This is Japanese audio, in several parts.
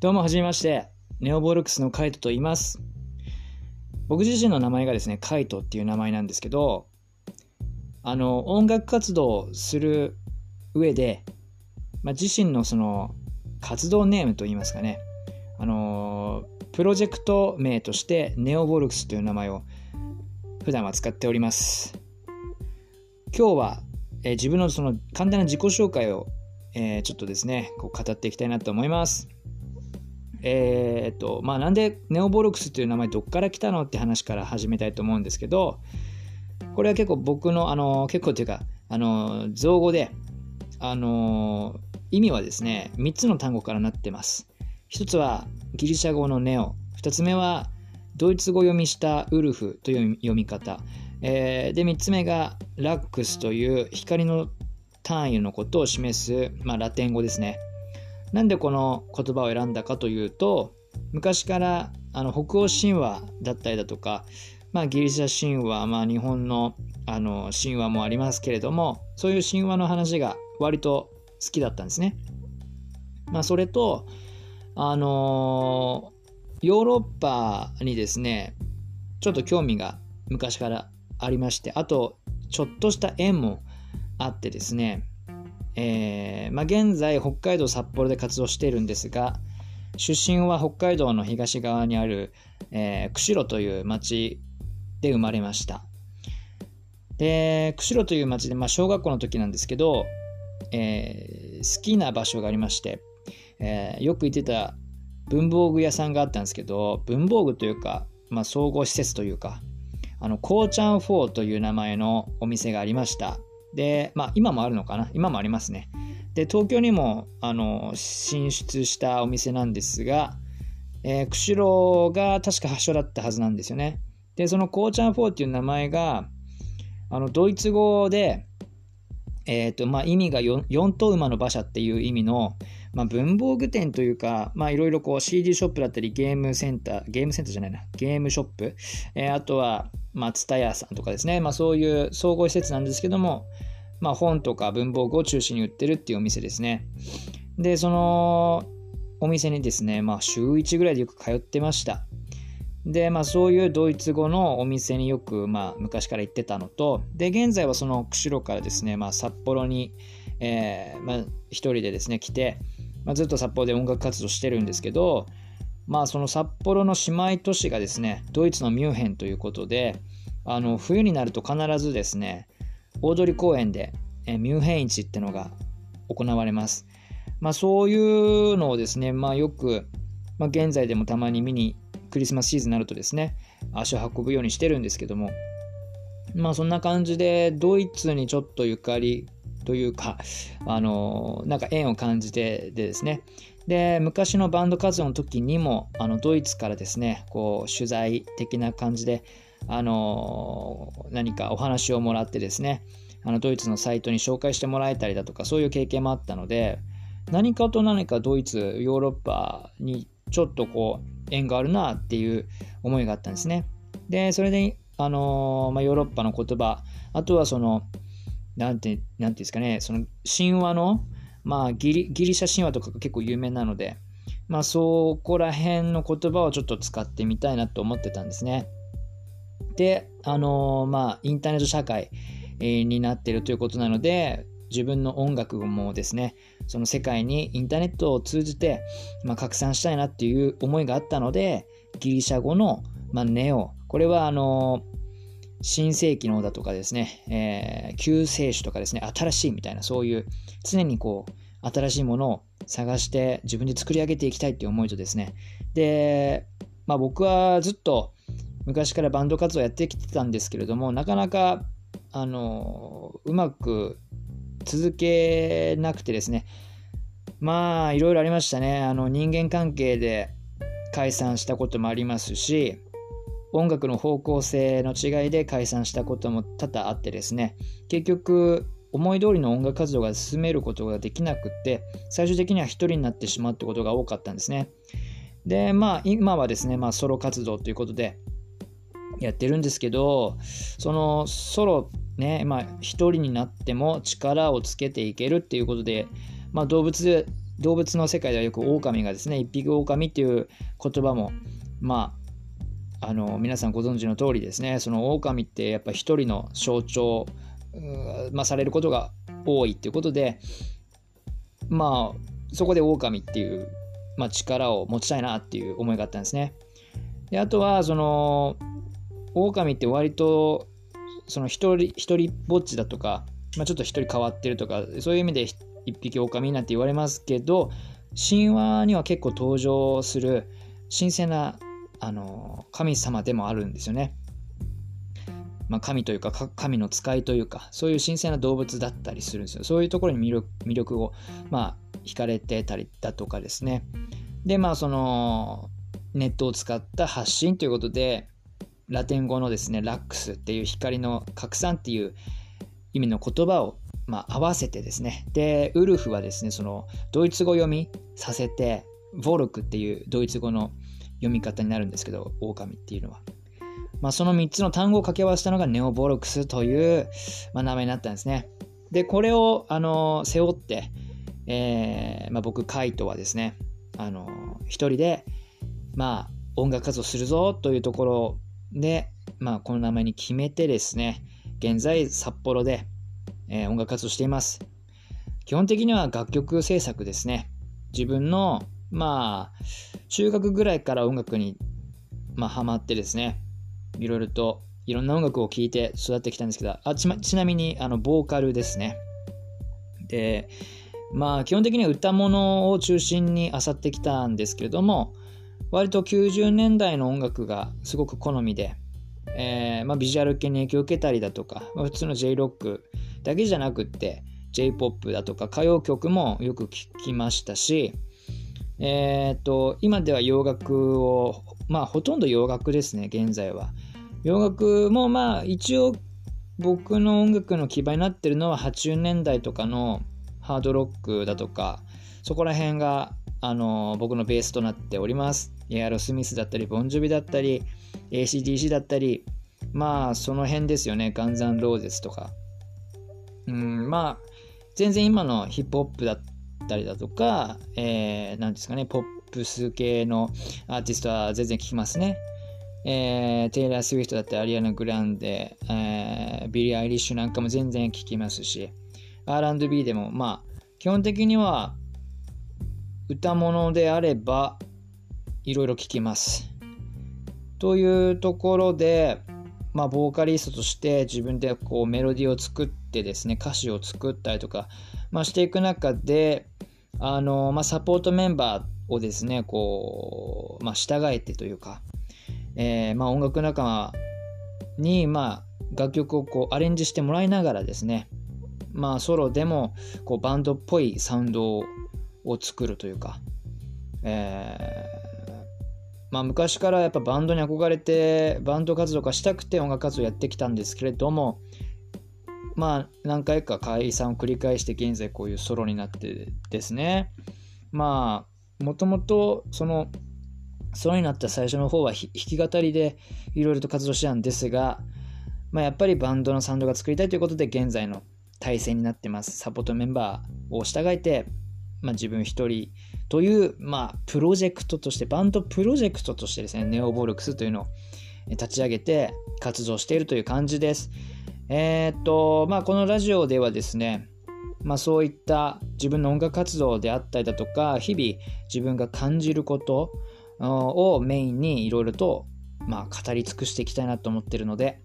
どうもはじめまして、ネオボルクスのカイトと言います。僕自身の名前がですね、カイトっていう名前なんですけど、あの、音楽活動をする上で、まあ、自身のその活動ネームといいますかね、あの、プロジェクト名としてネオボルクスという名前を普段は使っております。今日は、え自分のその簡単な自己紹介を、えーちょっとですね、こう語っていきたいなと思います。えーっとまあなんでネオボルクスという名前どっから来たのって話から始めたいと思うんですけどこれは結構僕のあの結構というかあの造語であの意味はですね3つの単語からなってます。一つはギリシャ語のネオ。二つ目はドイツ語読みしたウルフという読み方、えーで3つ目がラックスという光の単位のことを示す、まあ、ラテン語ですね。なんでこの言葉を選んだかというと昔からあの北欧神話だったりだとか、まあ、ギリシャ神話、まあ、日本のあの神話もありますけれどもそういう神話の話が割と好きだったんですね。まあ、それとあのヨーロッパにですねちょっと興味が昔からありましてあとちょっとした縁もあってですねえーまあ、現在北海道札幌で活動しているんですが出身は北海道の東側にある、えー釧路という町で生まれました。で釧路という町で、まあ、小学校の時なんですけど、えー好きな場所がありまして、えーよく行ってた文房具屋さんがあったんですけど文房具というか、まあ、総合施設というかあのこうちゃん4という名前のお店がありました。で、まあ、今もあるのかな？今もありますね。で、東京にもあの進出したお店なんですが、えー釧路が確か発祥だったはずなんですよね。で、そのコーチャン4っていう名前が、あのドイツ語で、えーとまあ、意味が 4, 4頭馬の馬車っていう意味の、まあ、文房具店というか、まあ、いろいろこう CD ショップだったりゲームセンター、ゲームセンターじゃないな、ゲームショップ、えーあとは、まあ、ツタヤさんとかですね、まあ、そういう総合施設なんですけども、まあ、本とか文房具を中心に売ってるっていうお店ですね。で、そのお店にですね、まあ、週1ぐらいでよく通ってました。で、まあ、そういうドイツ語のお店によく、まあ、昔から行ってたのと、で、現在はその釧路からですね、まあ、札幌に、えーまあ、一人でですね、来て、まあ、ずっと札幌で音楽活動してるんですけど、まあ、その札幌の姉妹都市がですね、ドイツのミュンヘンということで、あの冬になると必ずですね、大通公園で、えミュンヘン市ってのが行われます。まあ、そういうのをですね、まあ、よく、まあ、現在でもたまに見にクリスマスシーズンになるとですね、足を運ぶようにしてるんですけども、まあそんな感じでドイツにちょっとゆかりというか、あのなんか縁を感じてでですね、で昔のバンド活動の時にもあのドイツからですねこう取材的な感じであの何かお話をもらってですねあのドイツのサイトに紹介してもらえたりだとかそういう経験もあったので何かと何かドイツヨーロッパにちょっとこう縁があるなっていう思いがあったんですね。でそれであの、まあ、ヨーロッパの言葉あとはそのなんてなんていうんですかねその神話のまあギリギリシャ神話とかが結構有名なのでまあそこら辺の言葉をちょっと使ってみたいなと思ってたんですね。であのまあインターネット社会えになっているということなので自分の音楽もですねその世界にインターネットを通じて、まあ、拡散したいなっていう思いがあったのでギリシャ語の、まあ、ネオこれはあの新世紀のだとかですね、えー救世主とかですね新しいみたいなそういう常にこう新しいものを探して自分で作り上げていきたいっていう思いとですね。で、まあ、僕はずっと昔からバンド活動やってきてたんですけれどもなかなかあのうまく続けなくてですね。まあいろいろありましたね。あの人間関係で解散したこともありますし音楽の方向性の違いで解散したことも多々あってですね。結局思い通りの音楽活動が進めることができなくって最終的には一人になってしまうってことが多かったんですね。でまあ今はですね、まあ、ソロ活動ということでやってるんですけどそのソロねまあ一人になっても力をつけていけるっていうことで、まあ、動物動物の世界ではよく狼がですね一匹狼っていう言葉もまああの皆さんご存知の通りですねその狼ってやっぱ一人の象徴、まあ、されることが多いっていうことでまあそこで狼っていう、まあ、力を持ちたいなっていう思いがあったんですね。であとはその狼って割とその一人一人ぼっちだとか、まあ、ちょっと一人変わってるとかそういう意味で一匹狼なんて言われますけど神話には結構登場する神聖なあの神様でもあるんですよね。まあ、神というか神の使いというかそういう神聖な動物だったりするんですよそういうところに魅力魅力をまあ惹かれてたりだとかですねでまあそのネットを使った発信ということでラテン語のですねラックスっていう光の拡散っていう意味の言葉をまあ、合わせてですねでウルフはですねそのドイツ語読みさせてヴォルクっていうドイツ語の読み方になるんですけど狼っていうのはまあ、その3つの単語を掛け合わせたのがネオボルクスという、まあ、名前になったんですね。で、これを、あの背負って、えーまあ、僕、カイトはですね、あの一人で、まあ、音楽活動するぞというところで、まあ、この名前に決めてですね、現在、札幌で、えー、音楽活動しています。基本的には楽曲制作ですね。自分の、まあ、中学ぐらいから音楽に、まあ、ハマってですね、いろいろといろんな音楽を聴いて育ってきたんですけど、あちちなみにあのボーカルですね。で、まあ基本的には歌物を中心に漁ってきたんですけれども、割と90年代の音楽がすごく好みで、えー、まあ、ビジュアル系に影響を受けたりだとか、まあ、普通の J ロックだけじゃなくって J-POP だとか歌謡曲もよく聴きましたし、えー、と今では洋楽をまあほとんど洋楽ですね現在は。洋楽もまあ一応僕の音楽の基盤になってるのは80年代とかのハードロックだとかそこら辺があの僕のベースとなっております。エアロスミスだったりボンジョビだったり ACDC だったりまあその辺ですよね。ガンズアンローゼスとか。うんまあ全然今のヒップホップだったりだとか、えー、なんですかね、ポップス系のアーティストは全然聞きますね。えー、テイラー・スウィフトだったり、アリアナ・グランデ、えー、ビリー・アイリッシュなんかも全然聞きますし、R&B でも、まあ、基本的には歌物であれば、いろいろ聞きます。というところで、まあ、ボーカリストとして自分でこうメロディーを作ってですね、歌詞を作ったりとか、まあ、していく中で、あの、まあ、サポートメンバーをですね、こう、まあ、従えてというか、えー、まあ、音楽仲間に、まあ、楽曲をこうアレンジしてもらいながらですね、まあ、ソロでもこうバンドっぽいサウンドを作るというか、えー、まあ、昔からやっぱバンドに憧れてバンド活動がしたくて音楽活動やってきたんですけれどもまあ何回か解散を繰り返して現在こういうソロになってですねまあもともとそのソロになった最初の方は弾き語りでいろいろと活動してたんですが、まあ、やっぱりバンドのサウンドが作りたいということで現在の体制になってます。サポートメンバーを従えて、まあ、自分一人という、まあ、プロジェクトとして、バンドプロジェクトとしてですね、ネオボルクスというのを立ち上げて活動しているという感じです。えー、っと、まあ、このラジオではですね、まあ、そういった自分の音楽活動であったりだとか、日々自分が感じることをメインにいろいろと、まあ、語り尽くしていきたいなと思っているので、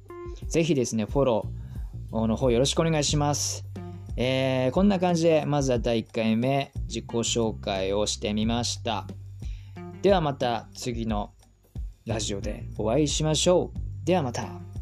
ぜひですね、フォローの方よろしくお願いします。えー、こんな感じで、まずは第1回目、自己紹介をしてみました。ではまた次のラジオでお会いしましょう。ではまた。